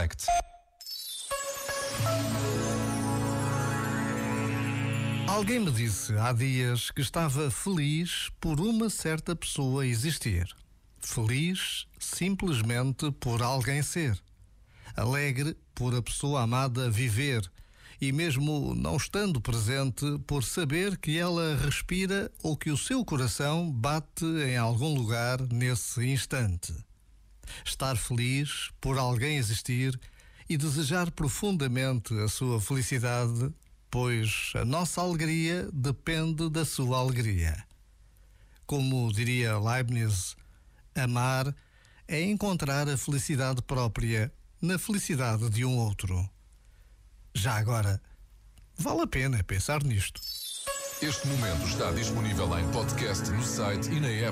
Select. Alguém me disse há dias que estava feliz por uma certa pessoa existir. Feliz simplesmente por alguém ser. Alegre por a pessoa amada viver. E mesmo não estando presente, por saber que ela respira ou que o seu coração bate em algum lugar nesse instante. Estar feliz por alguém existir e desejar profundamente a sua felicidade pois a nossa alegria depende da sua alegria. Como diria Leibniz, amar é encontrar a felicidade própria na felicidade de um outro. Já agora, vale a pena pensar nisto. Este momento está disponível em podcast no site e na app.